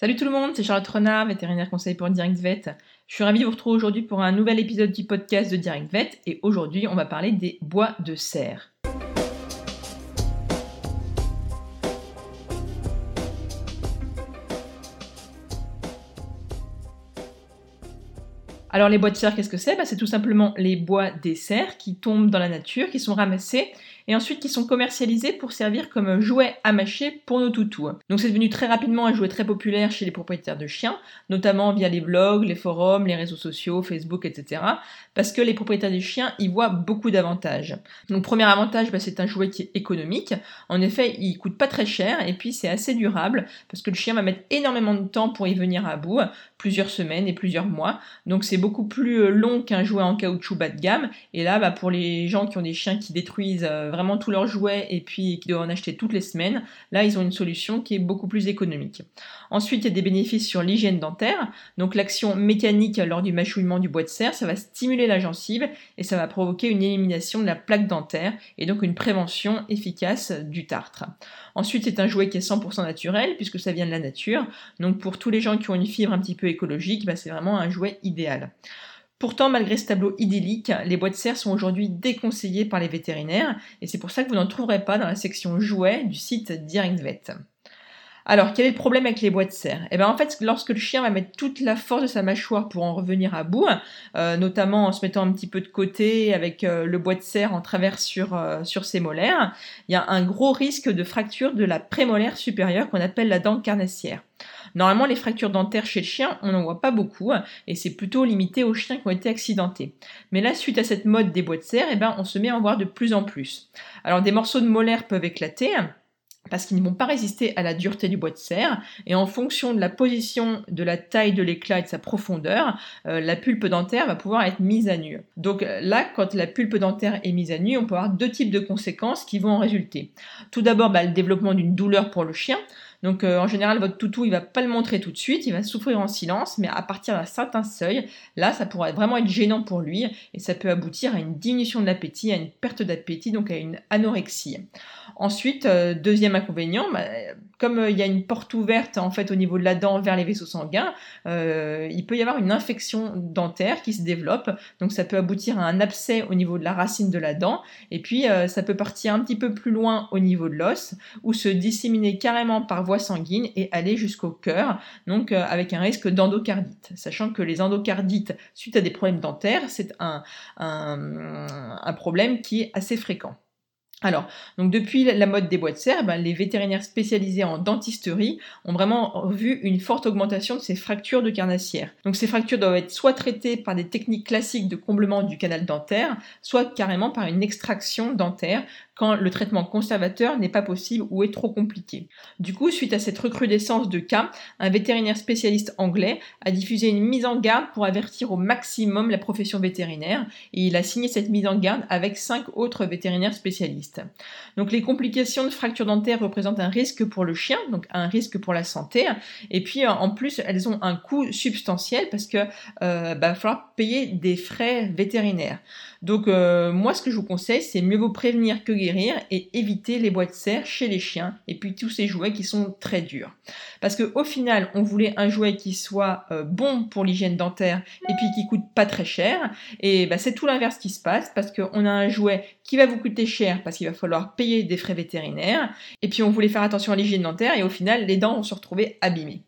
Salut tout le monde, c'est Charlotte Renard, vétérinaire conseil pour Direct Vet. Je suis ravie de vous retrouver aujourd'hui pour un nouvel épisode du podcast de Direct Vet et aujourd'hui on va parler des bois de serre. Alors les bois de serre, qu'est-ce que c'est? Bah, C'est tout simplement les bois des serres qui tombent dans la nature, qui sont ramassés et ensuite qui sont commercialisés pour servir comme jouet à mâcher pour nos toutous. Donc c'est devenu très rapidement un jouet très populaire chez les propriétaires de chiens, notamment via les blogs, les forums, les réseaux sociaux, Facebook, etc. Parce que les propriétaires de chiens y voient beaucoup d'avantages. Donc premier avantage, bah, c'est un jouet qui est économique. En effet, il coûte pas très cher et puis c'est assez durable parce que le chien va mettre énormément de temps pour y venir à bout, plusieurs semaines et plusieurs mois. Beaucoup plus euh, long qu'un jouet en caoutchouc bas de gamme. Et là, bah, pour les gens qui ont des chiens qui détruisent vraiment vraiment tous leurs jouets et puis qui doivent en acheter toutes les semaines, là ils ont une solution qui est beaucoup plus économique. Ensuite, il y a des bénéfices sur l'hygiène dentaire. Donc l'action mécanique lors du mâchouillement du bois de serre, ça va stimuler la gencive et ça va provoquer une élimination de la plaque dentaire et donc une prévention efficace du tartre. Ensuite, c'est un jouet qui est 100% naturel puisque ça vient de la nature. Donc pour tous les gens qui ont une fibre un petit peu écologique, bah, c'est vraiment un jouet idéal. Pourtant, malgré ce tableau idyllique, les bois de serre sont aujourd'hui déconseillés par les vétérinaires, et c'est pour ça que vous n'en trouverez pas dans la section jouets du site DirectVet. Alors, quel est le problème avec les bois de serre? Eh bien, en fait, lorsque le chien va mettre toute la force de sa mâchoire pour en revenir à bout, euh, notamment en se mettant un petit peu de côté avec euh, le bois de serre en travers euh, sur ses molaires, il y a un gros risque de fracture de la prémolaire supérieure qu'on appelle la dent carnassière. Normalement, les fractures dentaires chez le chien, on n'en voit pas beaucoup, et c'est plutôt limité aux chiens qui ont été accidentés. Mais là, suite à cette mode des bois de serre, eh ben, on se met à en voir de plus en plus. Alors, des morceaux de molaires peuvent éclater, parce qu'ils ne vont pas résister à la dureté du bois de serre, et en fonction de la position, de la taille de l'éclat et de sa profondeur, euh, la pulpe dentaire va pouvoir être mise à nu. Donc là, quand la pulpe dentaire est mise à nu, on peut avoir deux types de conséquences qui vont en résulter. Tout d'abord, bah, le développement d'une douleur pour le chien, donc euh, en général, votre toutou, il va pas le montrer tout de suite, il va souffrir en silence, mais à partir d'un certain seuil, là, ça pourrait vraiment être gênant pour lui et ça peut aboutir à une diminution de l'appétit, à une perte d'appétit, donc à une anorexie. Ensuite, euh, deuxième inconvénient, bah, comme euh, il y a une porte ouverte en fait au niveau de la dent vers les vaisseaux sanguins, il peut y avoir une infection dentaire qui se développe, donc ça peut aboutir à un abcès au niveau de la racine de la dent, et puis ça peut partir un petit peu plus loin au niveau de l'os, ou se disséminer carrément par sanguine et aller jusqu'au cœur, donc euh, avec un risque d'endocardite. Sachant que les endocardites suite à des problèmes dentaires, c'est un, un problème qui est assez fréquent. Alors, donc depuis la mode des bois de serre, ben, les vétérinaires spécialisés en dentisterie ont vraiment vu une forte augmentation de ces fractures de carnassière. Donc ces fractures doivent être soit traitées par des techniques classiques de comblement du canal dentaire, soit carrément par une extraction dentaire quand le traitement conservateur n'est pas possible ou est trop compliqué. Du coup, suite à cette recrudescence de cas, un vétérinaire spécialiste anglais a diffusé une mise en garde pour avertir au maximum la profession vétérinaire et il a signé cette mise en garde avec cinq autres vétérinaires spécialistes. Donc les complications de fracture dentaire représentent un risque pour le chien, donc un risque pour la santé, et puis en plus elles ont un coût substantiel parce que euh, bah, va falloir payer des frais vétérinaires. Donc euh, moi ce que je vous conseille c'est mieux vous prévenir que guérir et éviter les de serre chez les chiens et puis tous ces jouets qui sont très durs. Parce que au final on voulait un jouet qui soit euh, bon pour l'hygiène dentaire et puis qui coûte pas très cher et bah, c'est tout l'inverse qui se passe parce qu'on a un jouet qui va vous coûter cher parce qu'il va falloir payer des frais vétérinaires et puis on voulait faire attention à l'hygiène dentaire et au final les dents vont se retrouver abîmées.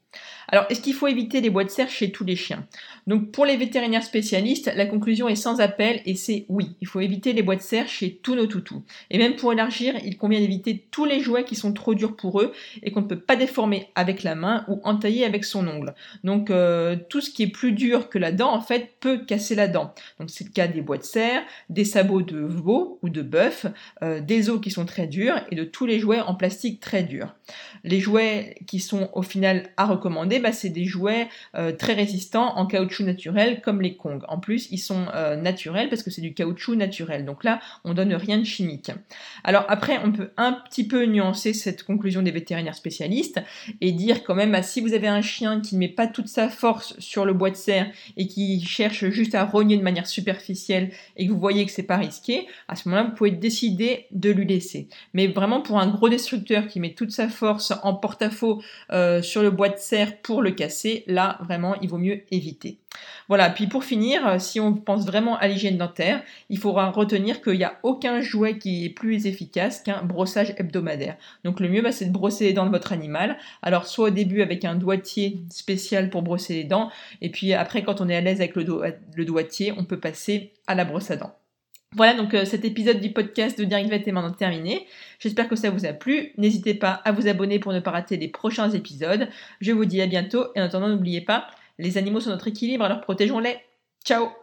Alors, est-ce qu'il faut éviter les bois de serre chez tous les chiens? Donc, pour les vétérinaires spécialistes, la conclusion est sans appel et c'est oui, il faut éviter les bois de serre chez tous nos toutous. Et même pour élargir, il convient d'éviter tous les jouets qui sont trop durs pour eux et qu'on ne peut pas déformer avec la main ou entailler avec son ongle. Donc, euh, tout ce qui est plus dur que la dent, en fait, peut casser la dent. Donc, c'est le cas des bois de serre, des sabots de veau ou de bœuf, euh, des os qui sont très durs et de tous les jouets en plastique très durs. Les jouets qui sont au final à recommander bah, c'est des jouets euh, très résistants en caoutchouc naturel comme les Kong. En plus, ils sont euh, naturels parce que c'est du caoutchouc naturel. Donc là, on donne rien de chimique. Alors après, on peut un petit peu nuancer cette conclusion des vétérinaires spécialistes et dire quand même, bah, si vous avez un chien qui ne met pas toute sa force sur le bois de serre et qui cherche juste à rogner de manière superficielle et que vous voyez que c'est pas risqué, à ce moment-là, vous pouvez décider de lui laisser. Mais vraiment pour un gros destructeur qui met toute sa force en porte-à-faux euh, sur le bois de serre serre le casser, là vraiment il vaut mieux éviter. Voilà, puis pour finir, euh, si on pense vraiment à l'hygiène dentaire, il faudra retenir qu'il n'y a aucun jouet qui est plus efficace qu'un brossage hebdomadaire. Donc le mieux, bah, c'est de brosser les dents de votre animal. Alors soit au début avec un doigtier spécial pour brosser les dents, et puis après quand on est à l'aise avec le, le doigtier, on peut passer à la brosse à dents. Voilà, donc euh, cet épisode du podcast de Direct Vet est maintenant terminé. J'espère que ça vous a plu. N'hésitez pas à vous abonner pour ne pas rater les prochains épisodes. Je vous dis à bientôt et en attendant, n'oubliez pas, les animaux sont notre équilibre, alors protégeons-les. Ciao